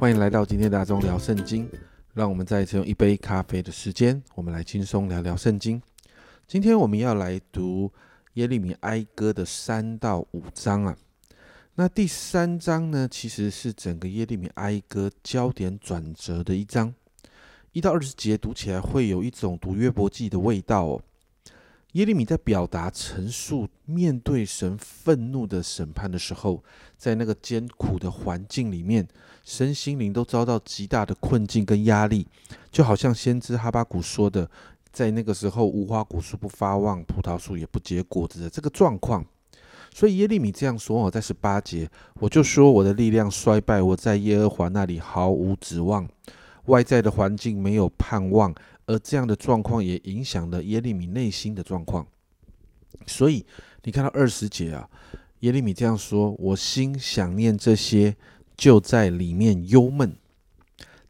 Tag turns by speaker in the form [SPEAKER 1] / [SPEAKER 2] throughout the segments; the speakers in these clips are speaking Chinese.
[SPEAKER 1] 欢迎来到今天的大众聊圣经。让我们再一次用一杯咖啡的时间，我们来轻松聊聊圣经。今天我们要来读耶利米哀歌的三到五章啊。那第三章呢，其实是整个耶利米哀歌焦点转折的一章。一到二十节读起来会有一种读约伯记的味道哦。耶利米在表达陈述面对神愤怒的审判的时候，在那个艰苦的环境里面，身心灵都遭到极大的困境跟压力，就好像先知哈巴谷说的，在那个时候无花果树不发旺，葡萄树也不结果子的这个状况。所以耶利米这样说哦，在十八节，我就说我的力量衰败，我在耶和华那里毫无指望，外在的环境没有盼望。而这样的状况也影响了耶利米内心的状况，所以你看到二十节啊，耶利米这样说：“我心想念这些，就在里面忧闷。”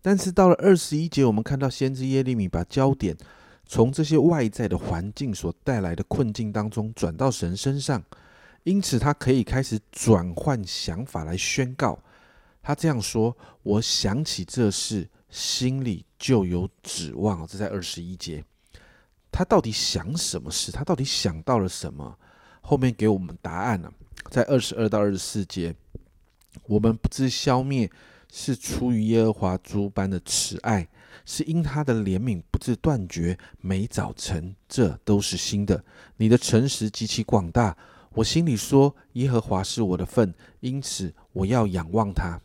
[SPEAKER 1] 但是到了二十一节，我们看到先知耶利米把焦点从这些外在的环境所带来的困境当中转到神身上，因此他可以开始转换想法来宣告。他这样说：“我想起这事。”心里就有指望，这在二十一节。他到底想什么事？他到底想到了什么？后面给我们答案了，在二十二到二十四节。我们不知消灭，是出于耶和华诸般的慈爱，是因他的怜悯不致断绝。每早晨，这都是新的。你的诚实极其广大，我心里说，耶和华是我的份，因此我要仰望他。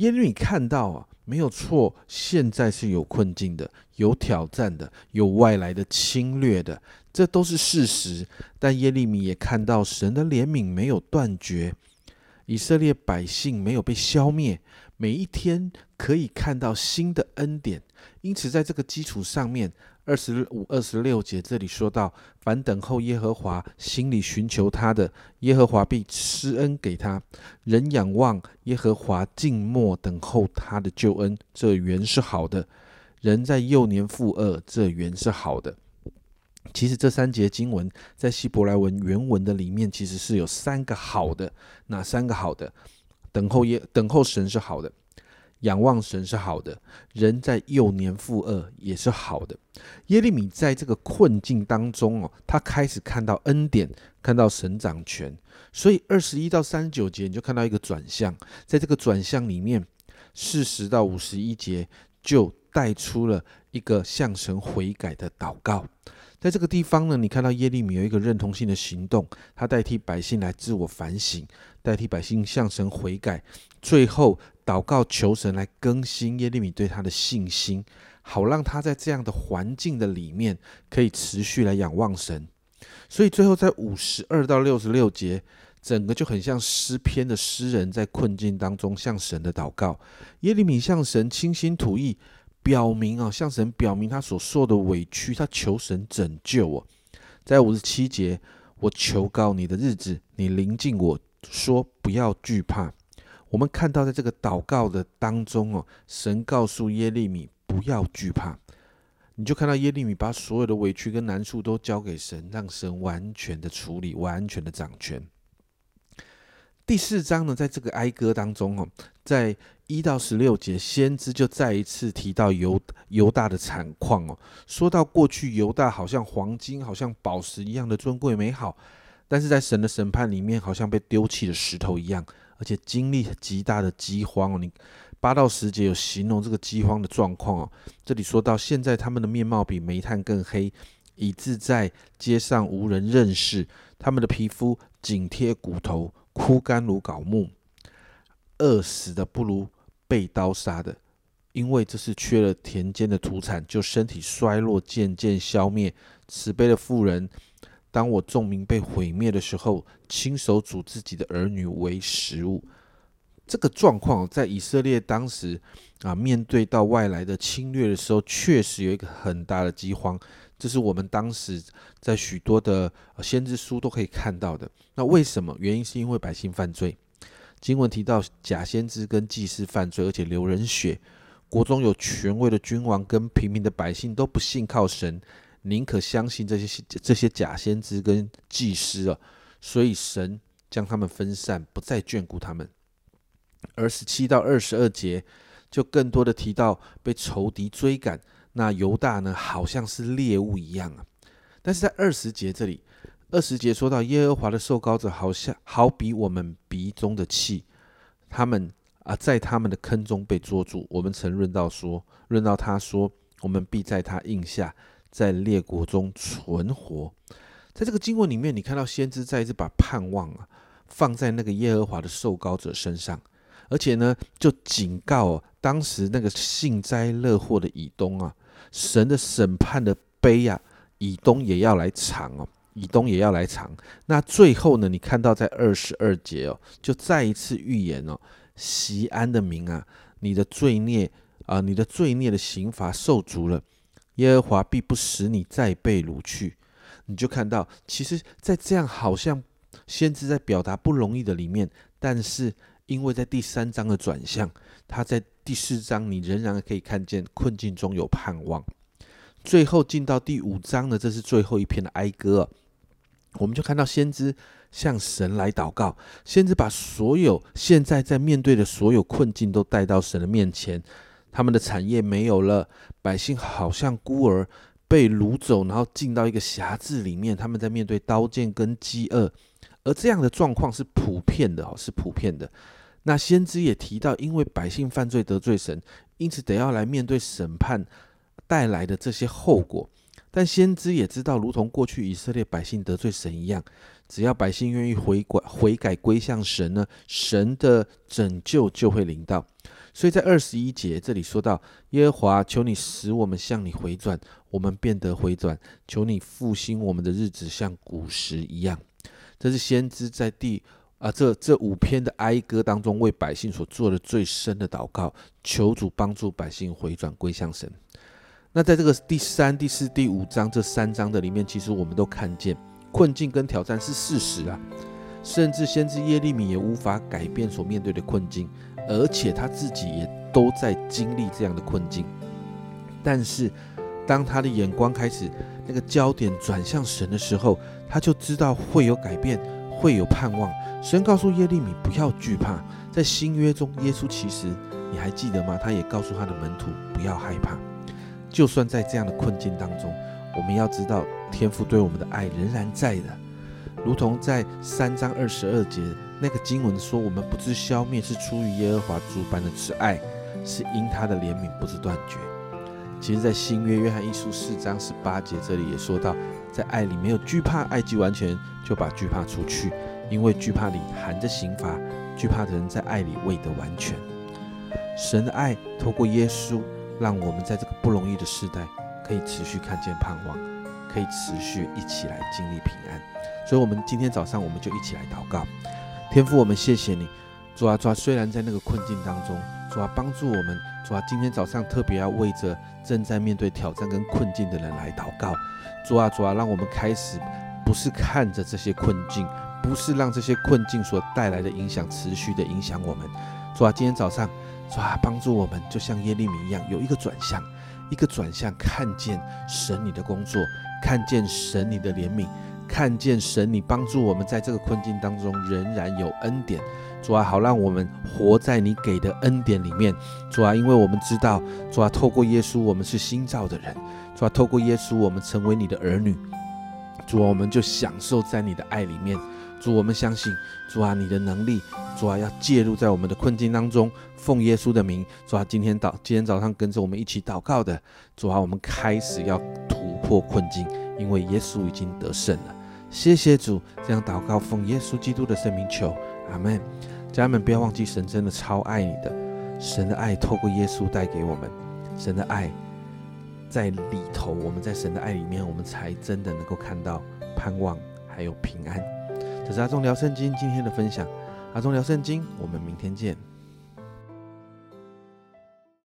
[SPEAKER 1] 耶利米看到啊。没有错，现在是有困境的，有挑战的，有外来的侵略的，这都是事实。但耶利米也看到神的怜悯没有断绝，以色列百姓没有被消灭，每一天可以看到新的恩典。因此，在这个基础上面。二十五、二十六节这里说到：凡等候耶和华、心里寻求他的，耶和华必施恩给他。人仰望耶和华，静默等候他的救恩，这原是好的。人在幼年负恶，这原是好的。其实这三节经文在希伯来文原文的里面，其实是有三个好的。哪三个好的？等候耶，等候神是好的。仰望神是好的，人在幼年负恶也是好的。耶利米在这个困境当中哦，他开始看到恩典，看到神掌权。所以二十一到三十九节，你就看到一个转向，在这个转向里面，四十到五十一节就带出了一个向神悔改的祷告。在这个地方呢，你看到耶利米有一个认同性的行动，他代替百姓来自我反省，代替百姓向神悔改，最后。祷告求神来更新耶利米对他的信心，好让他在这样的环境的里面可以持续来仰望神。所以最后在五十二到六十六节，整个就很像诗篇的诗人在困境当中向神的祷告。耶利米向神倾心吐意，表明啊，向神表明他所受的委屈，他求神拯救我。在五十七节，我求告你的日子，你临近我说不要惧怕。我们看到，在这个祷告的当中哦，神告诉耶利米不要惧怕，你就看到耶利米把所有的委屈跟难处都交给神，让神完全的处理，完全的掌权。第四章呢，在这个哀歌当中哦，在一到十六节，先知就再一次提到犹犹大的惨况哦，说到过去犹大好像黄金，好像宝石一样的尊贵美好，但是在神的审判里面，好像被丢弃的石头一样。而且经历极大的饥荒哦，你八到十节有形容这个饥荒的状况哦。这里说到现在他们的面貌比煤炭更黑，以致在街上无人认识。他们的皮肤紧贴骨头，枯干如槁木，饿死的不如被刀杀的，因为这是缺了田间的土产，就身体衰落，渐渐消灭。慈悲的妇人。当我众民被毁灭的时候，亲手煮自己的儿女为食物。这个状况在以色列当时啊，面对到外来的侵略的时候，确实有一个很大的饥荒。这是我们当时在许多的先知书都可以看到的。那为什么？原因是因为百姓犯罪。经文提到假先知跟祭司犯罪，而且流人血。国中有权威的君王跟平民的百姓都不信靠神。宁可相信这些这些假先知跟祭司啊，所以神将他们分散，不再眷顾他们。而十七到二十二节就更多的提到被仇敌追赶，那犹大呢好像是猎物一样啊。但是在二十节这里，二十节说到耶和华的受膏者好像好比我们鼻中的气，他们啊在他们的坑中被捉住。我们曾论到说，论到他说，我们必在他印下，在列国中存活。在这个经文里面，你看到先知再一次把盼望啊放在那个耶和华的受膏者身上，而且呢，就警告当时那个幸灾乐祸的以东啊，神的审判的悲啊，以东也要来尝哦，以东也要来尝。那最后呢，你看到在二十二节哦，就再一次预言哦，席安的民啊，你的罪孽啊，你的罪孽的刑罚受足了，耶和华必不使你再被掳去。你就看到，其实，在这样好像先知在表达不容易的里面，但是因为在第三章的转向，他在第四章，你仍然可以看见困境中有盼望。最后进到第五章呢，这是最后一篇的哀歌，我们就看到先知向神来祷告，先知把所有现在在面对的所有困境都带到神的面前，他们的产业没有了，百姓好像孤儿。被掳走，然后进到一个辖制里面，他们在面对刀剑跟饥饿，而这样的状况是普遍的哦，是普遍的。那先知也提到，因为百姓犯罪得罪神，因此得要来面对审判带来的这些后果。但先知也知道，如同过去以色列百姓得罪神一样，只要百姓愿意回改、悔改归向神呢，神的拯救就会临到。所以在二十一节这里说到：“耶和华，求你使我们向你回转，我们变得回转；求你复兴我们的日子，像古时一样。”这是先知在第啊这这五篇的哀歌当中为百姓所做的最深的祷告，求主帮助百姓回转归向神。那在这个第三、第四、第五章这三章的里面，其实我们都看见困境跟挑战是事实啊，甚至先知耶利米也无法改变所面对的困境。而且他自己也都在经历这样的困境，但是当他的眼光开始那个焦点转向神的时候，他就知道会有改变，会有盼望。神告诉耶利米不要惧怕，在新约中，耶稣其实你还记得吗？他也告诉他的门徒不要害怕，就算在这样的困境当中，我们要知道天父对我们的爱仍然在的，如同在三章二十二节。那个经文说，我们不知消灭是出于耶和华主般的慈爱，是因他的怜悯不知断绝。其实，在新约约翰一书四章十八节这里也说到，在爱里没有惧怕，爱既完全，就把惧怕除去，因为惧怕里含着刑罚，惧怕的人在爱里未得完全。神的爱透过耶稣，让我们在这个不容易的时代，可以持续看见盼望，可以持续一起来经历平安。所以，我们今天早上我们就一起来祷告。天父，我们谢谢你，主啊，主，虽然在那个困境当中，主啊，帮助我们，主啊，今天早上特别要为着正在面对挑战跟困境的人来祷告，主啊，主啊，让我们开始不是看着这些困境，不是让这些困境所带来的影响持续的影响我们，主啊，今天早上，主啊，帮助我们，就像耶利米一样，有一个转向，一个转向，看见神你的工作，看见神你的怜悯。看见神，你帮助我们在这个困境当中仍然有恩典，主啊，好让我们活在你给的恩典里面，主啊，因为我们知道，主啊，透过耶稣我们是新造的人，主啊，透过耶稣我们成为你的儿女，主啊，我们就享受在你的爱里面，主，我们相信，主啊，你的能力，主啊，要介入在我们的困境当中，奉耶稣的名，主啊，今天祷，今天早上跟着我们一起祷告的，主啊，我们开始要突破困境，因为耶稣已经得胜了。谢谢主，这样祷告奉耶稣基督的圣名求，阿门。家人们不要忘记，神真的超爱你的，神的爱透过耶稣带给我们，神的爱在里头，我们在神的爱里面，我们才真的能够看到盼望还有平安。这是阿忠聊圣经今天的分享，阿忠聊圣经，我们明天见。